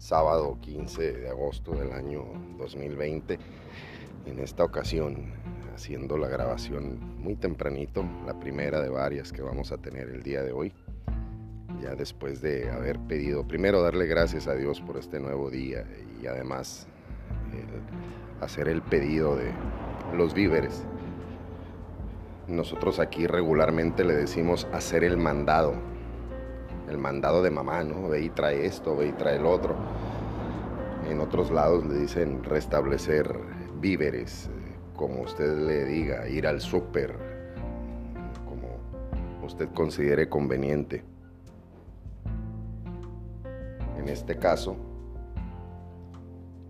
sábado 15 de agosto del año 2020. En esta ocasión haciendo la grabación muy tempranito, la primera de varias que vamos a tener el día de hoy. Ya después de haber pedido, primero darle gracias a Dios por este nuevo día y además hacer el pedido de los víveres. Nosotros aquí regularmente le decimos hacer el mandado el mandado de mamá, ¿no? Ve y trae esto, ve y trae el otro. En otros lados le dicen restablecer víveres, eh, como usted le diga, ir al súper, como usted considere conveniente. En este caso,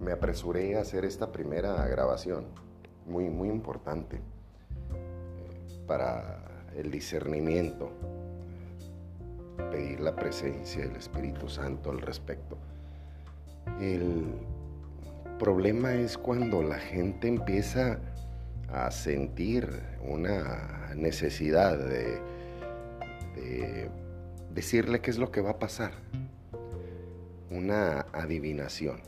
me apresuré a hacer esta primera grabación, muy, muy importante, eh, para el discernimiento pedir la presencia del Espíritu Santo al respecto. El problema es cuando la gente empieza a sentir una necesidad de, decirle qué es lo que va a pasar. Una adivinación.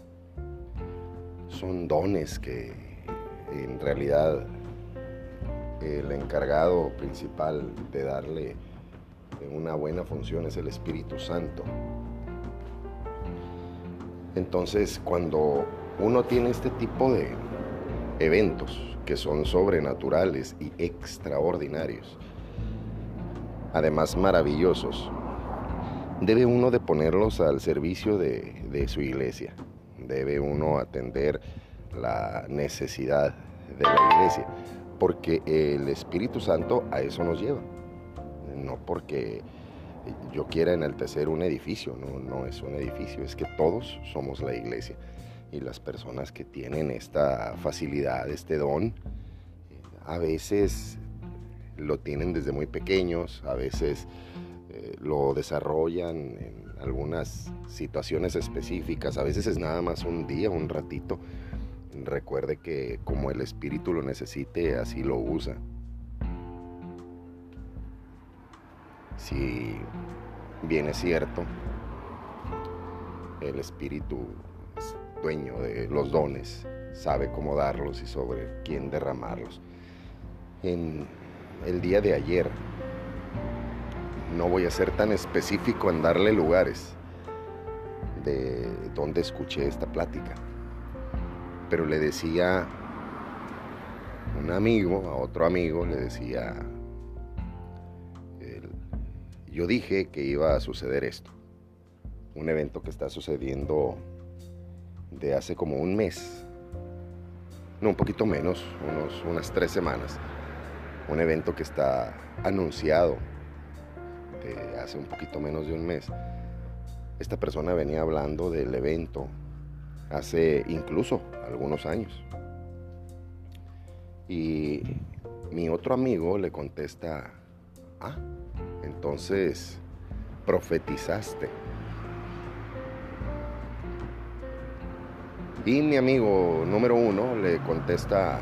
Son dones que en realidad el encargado principal de darle una buena función es el Espíritu Santo. Entonces, cuando uno tiene este tipo de eventos que son sobrenaturales y extraordinarios, además maravillosos, debe uno de ponerlos al servicio de, de su iglesia. Debe uno atender la necesidad de la iglesia, porque el Espíritu Santo a eso nos lleva no porque yo quiera enaltecer un edificio, no, no es un edificio, es que todos somos la iglesia. Y las personas que tienen esta facilidad, este don, a veces lo tienen desde muy pequeños, a veces eh, lo desarrollan en algunas situaciones específicas, a veces es nada más un día, un ratito. Recuerde que como el espíritu lo necesite, así lo usa. Si bien es cierto, el Espíritu es dueño de los dones, sabe cómo darlos y sobre quién derramarlos. En el día de ayer, no voy a ser tan específico en darle lugares de donde escuché esta plática, pero le decía un amigo a otro amigo, le decía, yo dije que iba a suceder esto. Un evento que está sucediendo de hace como un mes. No, un poquito menos, unos, unas tres semanas. Un evento que está anunciado de hace un poquito menos de un mes. Esta persona venía hablando del evento hace incluso algunos años. Y mi otro amigo le contesta, ah, entonces profetizaste. Y mi amigo número uno le contesta,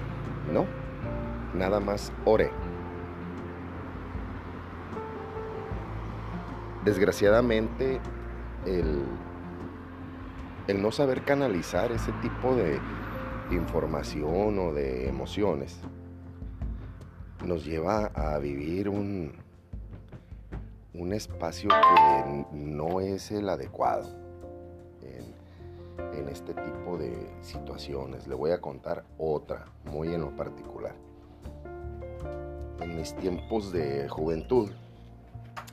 no, nada más ore. Desgraciadamente, el, el no saber canalizar ese tipo de información o de emociones nos lleva a vivir un, un espacio que no es el adecuado en, este tipo de situaciones. Le voy a contar otra, muy en lo particular. En mis tiempos de juventud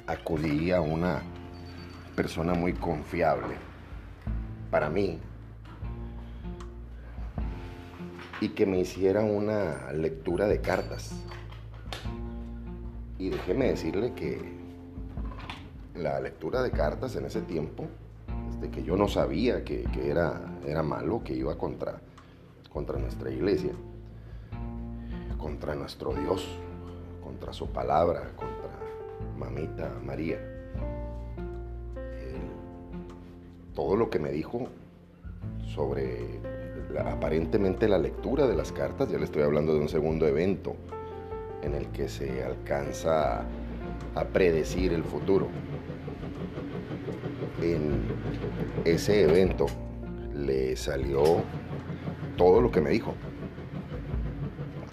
acudí a una persona muy confiable para mí y que me hiciera una lectura de cartas. Y déjeme decirle que la lectura de cartas en ese tiempo, desde que yo no sabía que, era, era malo, que iba contra, contra nuestra iglesia, contra nuestro Dios, contra su palabra, contra mamita María. todo lo que me dijo sobre aparentemente la lectura de las cartas, ya le estoy hablando de un segundo evento en el que se alcanza a predecir el futuro en ese evento le salió todo lo que me dijo,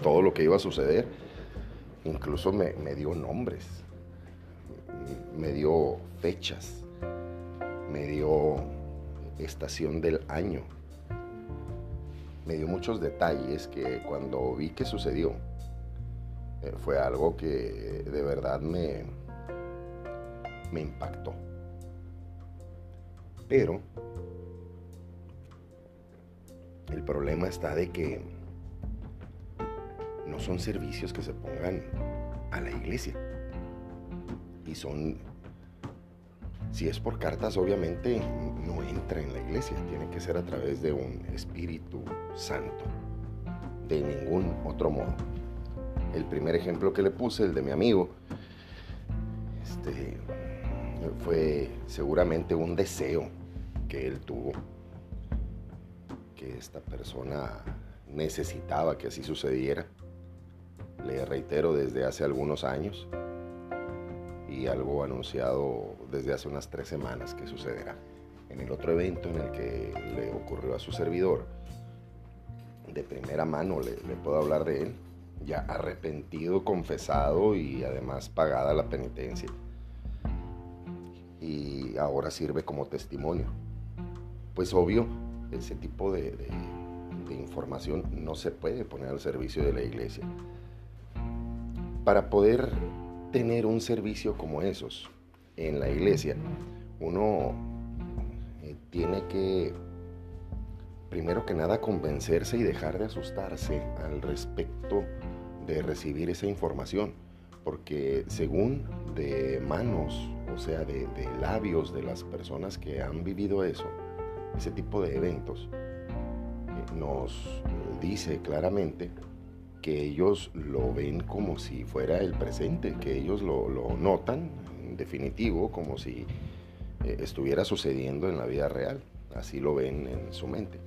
todo lo que iba a suceder. Incluso me, me dio nombres, me dio fechas, me dio estación del año, me dio muchos detalles que cuando vi que sucedió, eh, fue algo que de verdad me, me impactó. Pero el problema está de que no son servicios que se pongan a la iglesia. Y son, si es por cartas, obviamente no entra en la iglesia. Tiene que ser a través de un Espíritu Santo. De ningún otro modo. El primer ejemplo que le puse, el de mi amigo, este, fue seguramente un deseo que él tuvo, que esta persona necesitaba que así sucediera. Le reitero desde hace algunos años y algo anunciado desde hace unas tres semanas que sucederá. En el otro evento en el que le ocurrió a su servidor, de primera mano le, le puedo hablar de él, ya arrepentido, confesado y además pagada la penitencia y ahora sirve como testimonio. Pues obvio, ese tipo de, información no se puede poner al servicio de la iglesia. Para poder tener un servicio como esos en la iglesia, uno eh, tiene que, primero que nada, convencerse y dejar de asustarse al respecto de recibir esa información, porque según de manos o sea, de, labios de las personas que han vivido eso, ese tipo de eventos, eh, nos dice claramente que ellos lo ven como si fuera el presente, que ellos lo, notan en definitivo como si eh, estuviera sucediendo en la vida real, así lo ven en su mente.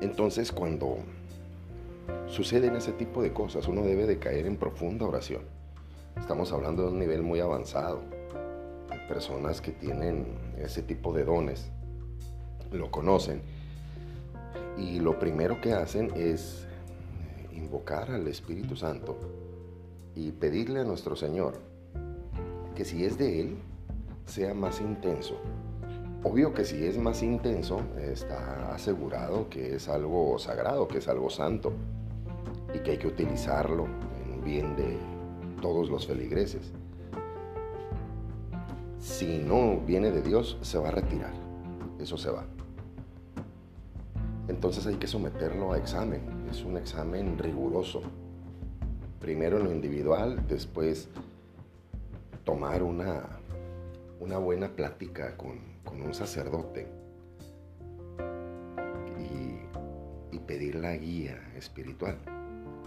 Entonces cuando suceden ese tipo de cosas, uno debe de caer en profunda oración Estamos hablando de un nivel muy avanzado. Hay personas que tienen ese tipo de dones, lo conocen y lo primero que hacen es invocar al Espíritu Santo y pedirle a nuestro Señor que si es de Él, sea más intenso. Obvio que si es más intenso, está asegurado que es algo sagrado, que es algo santo y que hay que utilizarlo en bien de todos los feligreses. Si no viene de Dios, se va a retirar. Eso se va. Entonces hay que someterlo a examen. Es un examen riguroso. Primero en lo individual, después tomar una, una buena plática con, un sacerdote y, pedir la guía espiritual.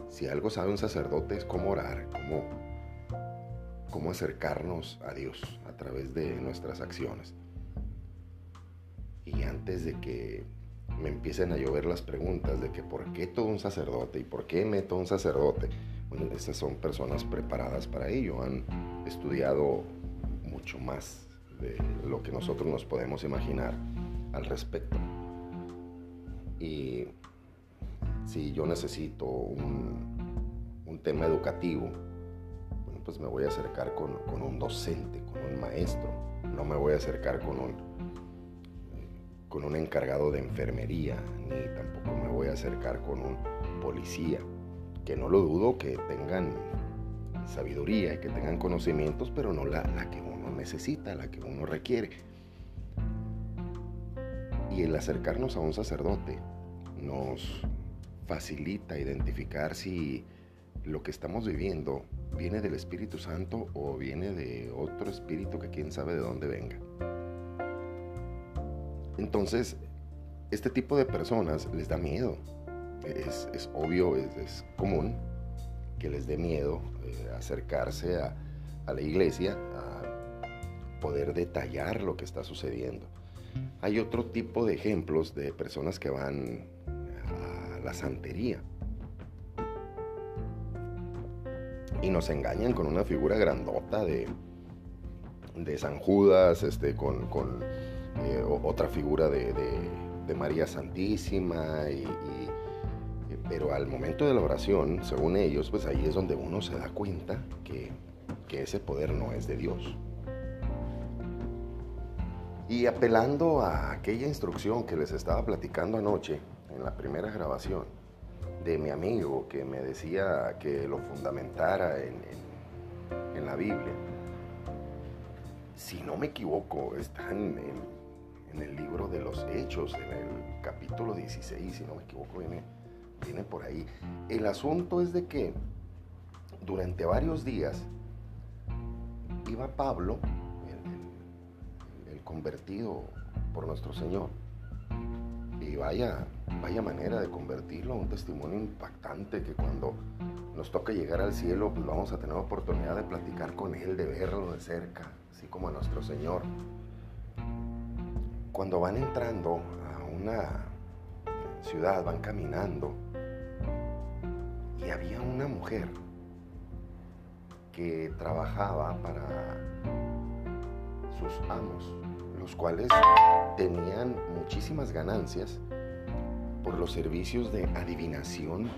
Si algo sabe un sacerdote es cómo orar, cómo cómo acercarnos a Dios a través de nuestras acciones. Y antes de que me empiecen a llover las preguntas de que por qué todo un sacerdote y por qué meto un sacerdote, bueno, estas son personas preparadas para ello, han estudiado mucho más de lo que nosotros nos podemos imaginar al respecto. Y si yo necesito un, tema educativo, pues me voy a acercar con, un docente, con un maestro, no me voy a acercar con un, con un encargado de enfermería, ni tampoco me voy a acercar con un policía, que no lo dudo que tengan sabiduría y que tengan conocimientos, pero no la, la que uno necesita, la que uno requiere. Y el acercarnos a un sacerdote nos facilita identificar si lo que estamos viviendo viene del Espíritu Santo o viene de otro espíritu que quién sabe de dónde venga. Entonces, este tipo de personas les da miedo. Es, obvio, es, común que les dé miedo eh, acercarse a, a la iglesia, a poder detallar lo que está sucediendo. Hay otro tipo de ejemplos de personas que van a la santería y nos engañan con una figura grandota de, de San Judas, este, con, eh, otra figura de, María Santísima, y, pero al momento de la oración, según ellos, pues ahí es donde uno se da cuenta que ese poder no es de Dios. Y apelando a aquella instrucción que les estaba platicando anoche en la primera grabación de mi amigo que me decía que lo fundamentara en, en, la Biblia, si no me equivoco, está en, en, el libro de los Hechos, en el capítulo 16, si no me equivoco, viene, viene por ahí. El asunto es de que durante varios días iba Pablo convertido por nuestro Señor. Y vaya, vaya manera de convertirlo a un testimonio impactante que cuando nos toque llegar al cielo, pues vamos a tener oportunidad de platicar con Él, de verlo de cerca, así como a nuestro Señor. Cuando van entrando a una ciudad, van caminando, y había una mujer que trabajaba para sus amos los cuales tenían muchísimas ganancias por los servicios de adivinación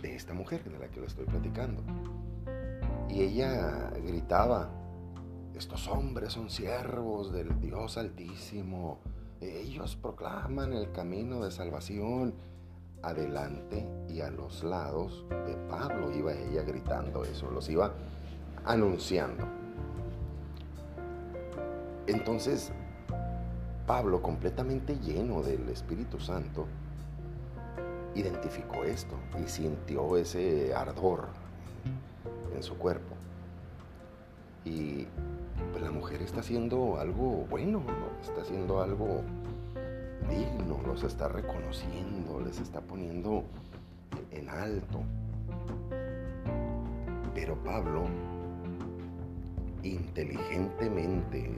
de esta mujer de la que le estoy platicando. Y ella gritaba, estos hombres son siervos del Dios Altísimo, ellos proclaman el camino de salvación. Adelante y a los lados de Pablo iba ella gritando eso, los iba anunciando. Entonces Pablo, completamente lleno del Espíritu Santo, identificó esto y sintió ese ardor en su cuerpo. Y pues, la mujer está haciendo algo bueno, está haciendo algo digno, los está reconociendo, les está poniendo en alto. Pero Pablo, inteligentemente,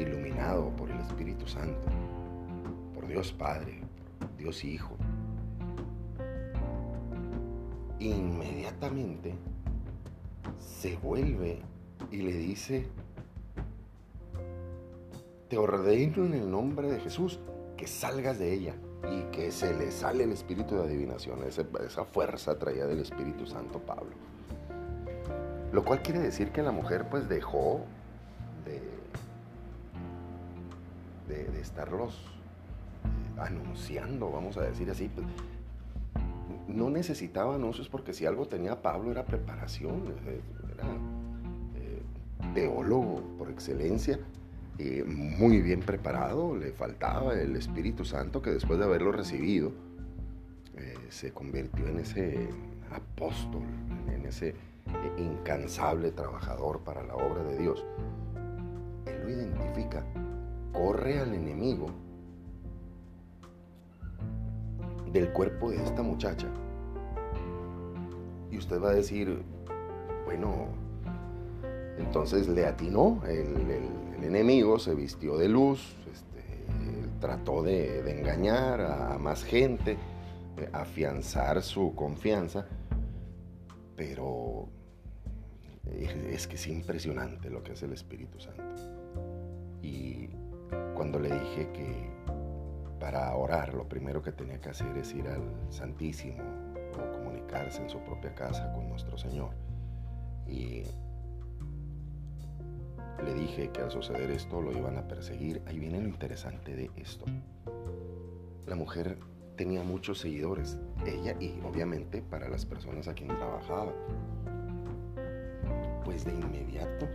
iluminado por el Espíritu Santo, por Dios Padre, por Dios Hijo, inmediatamente se vuelve y le dice, te ordeno en el nombre de Jesús que salgas de ella y que se le sale el espíritu de adivinación, esa, esa fuerza traía del Espíritu Santo Pablo. Lo cual quiere decir que la mujer pues dejó de, estarlos eh, anunciando, vamos a decir así. Pues, no necesitaba anuncios porque si algo tenía Pablo era preparación, eh, era eh, teólogo por excelencia, muy bien preparado, le faltaba el Espíritu Santo que después de haberlo recibido se convirtió en ese apóstol, en ese incansable trabajador para la obra de Dios. Él lo identifica corre al enemigo del cuerpo de esta muchacha. Y usted va a decir, bueno, entonces le atinó, el, enemigo se vistió de luz, este, trató de, engañar a, más gente, afianzar su confianza, pero es que es impresionante lo que es el Espíritu Santo. Y cuando le dije que para orar lo primero que tenía que hacer es ir al Santísimo o comunicarse en su propia casa con nuestro Señor. Y le dije que al suceder esto lo iban a perseguir. Ahí viene lo interesante de esto. La mujer tenía muchos seguidores, ella y obviamente para las personas a quien trabajaba. Pues de inmediato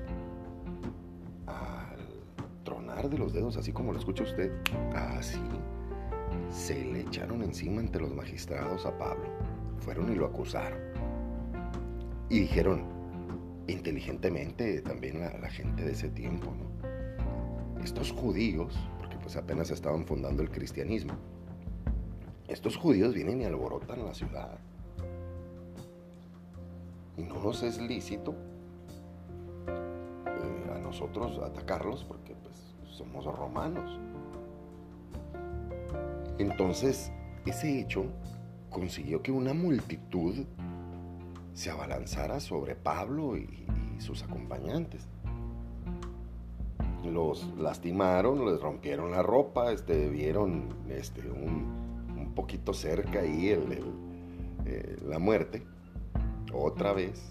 de los dedos, así como lo escucha usted, así se le echaron encima ante los magistrados a Pablo. Fueron y lo acusaron. Y dijeron, inteligentemente también la, la gente de ese tiempo, estos judíos, porque pues apenas estaban fundando el cristianismo, estos judíos vienen y alborotan la ciudad. Y no nos es lícito eh, a nosotros atacarlos porque pues somos romanos. Entonces, ese hecho consiguió que una multitud se abalanzara sobre Pablo y, sus acompañantes. los lastimaron, les rompieron la ropa, este, vieron este, un, poquito cerca ahí eh, la muerte. Otra vez,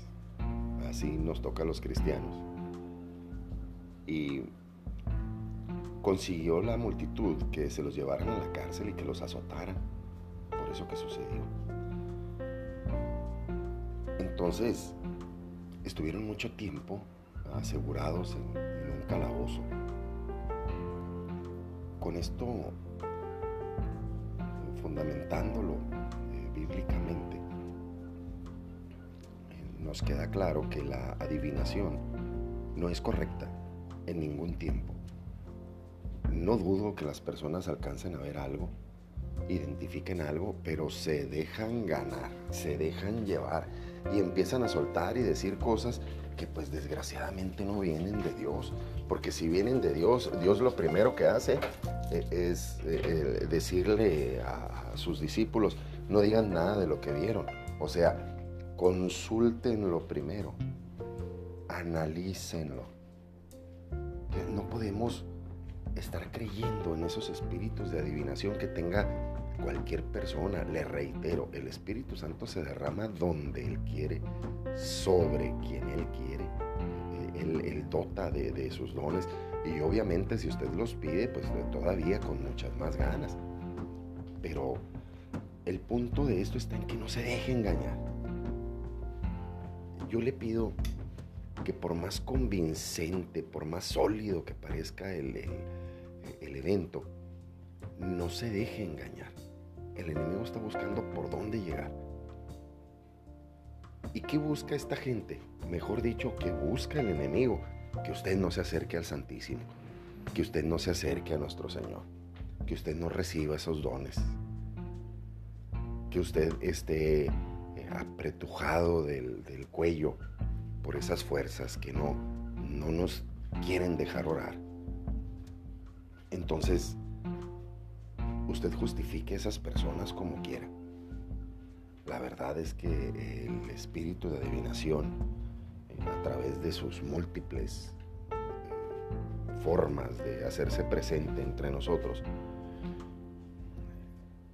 así nos toca a los cristianos. Y consiguió la multitud que se los llevaran a la cárcel y que los azotaran por eso que sucedió. Entonces, estuvieron mucho tiempo asegurados en, un calabozo. Con esto, fundamentándolo eh, bíblicamente, nos queda claro que la adivinación no es correcta en ningún tiempo. No dudo que las personas alcancen a ver algo, identifiquen algo, pero se dejan ganar, se dejan llevar y empiezan a soltar y decir cosas que pues desgraciadamente no vienen de Dios. Porque si vienen de Dios, Dios lo primero que hace eh, es eh, decirle a, sus discípulos, no digan nada de lo que vieron. O sea, consultenlo primero, analícenlo. No podemos estar creyendo en esos espíritus de adivinación que tenga cualquier persona. Le reitero, el Espíritu Santo se derrama donde Él quiere, sobre quien Él quiere. Él, dota de, de, sus dones y obviamente si usted los pide, pues todavía con muchas más ganas. Pero el punto de esto está en que no se deje engañar. Yo le pido que por más convincente, por más sólido que parezca el, el evento, no se deje engañar. El enemigo está buscando por dónde llegar. ¿Y qué busca esta gente? Mejor dicho, ¿qué busca el enemigo? Que usted no se acerque al Santísimo, que usted no se acerque a nuestro Señor, que usted no reciba esos dones, que usted esté eh, apretujado del, del cuello por esas fuerzas que no, no nos quieren dejar orar. Entonces, usted justifique a esas personas como quiera. La verdad es que el espíritu de adivinación, eh, a través de sus múltiples eh, formas de hacerse presente entre nosotros,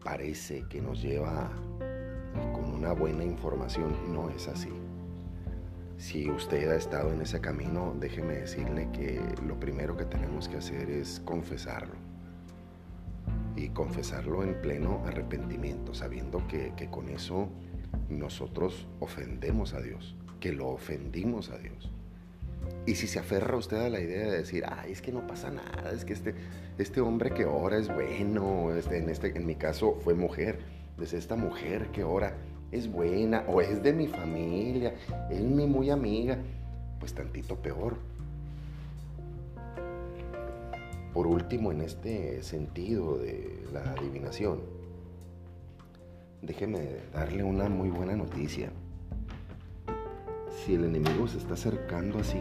parece que nos lleva con una buena información. No es así. Si usted ha estado en ese camino, déjeme decirle que lo primero que tenemos que hacer es confesarlo y confesarlo en pleno arrepentimiento, sabiendo que, con eso nosotros ofendemos a Dios, que lo ofendimos a Dios. Y si se aferra usted a la idea de decir, ay, es que no pasa nada, es que este, este hombre que ora es bueno, este, en, este, en mi caso fue mujer, es esta mujer que ora es buena o es de mi familia, es mi muy amiga, pues tantito peor. Por último, en este sentido de la adivinación, déjeme darle una muy buena noticia. Si el enemigo se está acercando así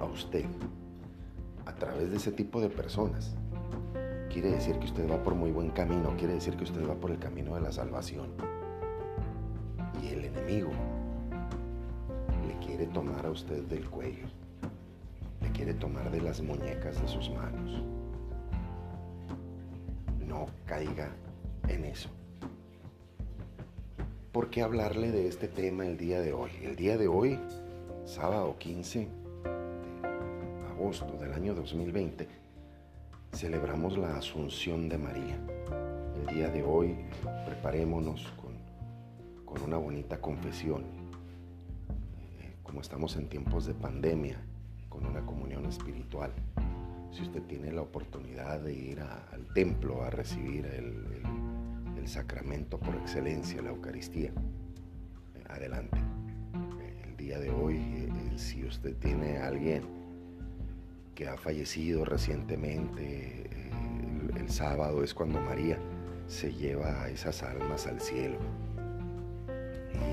a usted a través de ese tipo de personas, quiere decir que usted va por muy buen camino, quiere decir que usted va por el camino de la salvación. Le quiere tomar a usted del cuello quiere tomar de las muñecas de sus manos. No caiga en eso. ¿Por qué hablarle de este tema el día de hoy? El día de hoy, sábado 15 de agosto del año 2020, celebramos la Asunción de María. El día de hoy preparémonos con, una bonita confesión. Eh, como estamos en tiempos de pandemia, con una comunión espiritual. Si usted tiene la oportunidad de ir al templo a recibir el, sacramento por excelencia, la Eucaristía, eh, adelante. El día de hoy, eh, si usted tiene alguien que ha fallecido recientemente, eh, el sábado es cuando María se lleva a esas almas al cielo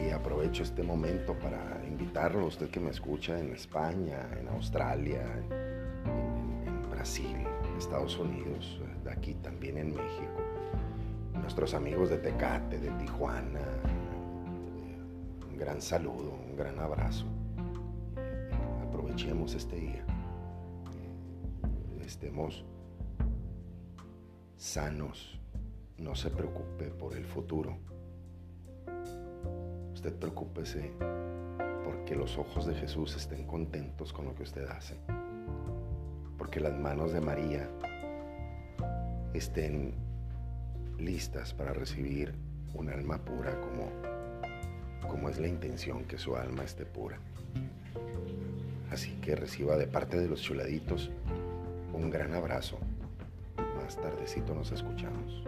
y aprovecho este momento para invitarlo, usted que me escucha en España, en Australia, en, Brasil, en Estados Unidos, de aquí también en México, nuestros amigos de Tecate, de Tijuana, un gran saludo, un gran abrazo. Aprovechemos este día. estemos sanos. No se preocupe por el futuro. Usted preocúpese porque los ojos de Jesús estén contentos con lo que usted hace. Porque las manos de María estén listas para recibir un alma pura como, como es la intención que su alma esté pura. Así que reciba de parte de los chuladitos un gran abrazo. Más tardecito nos escuchamos.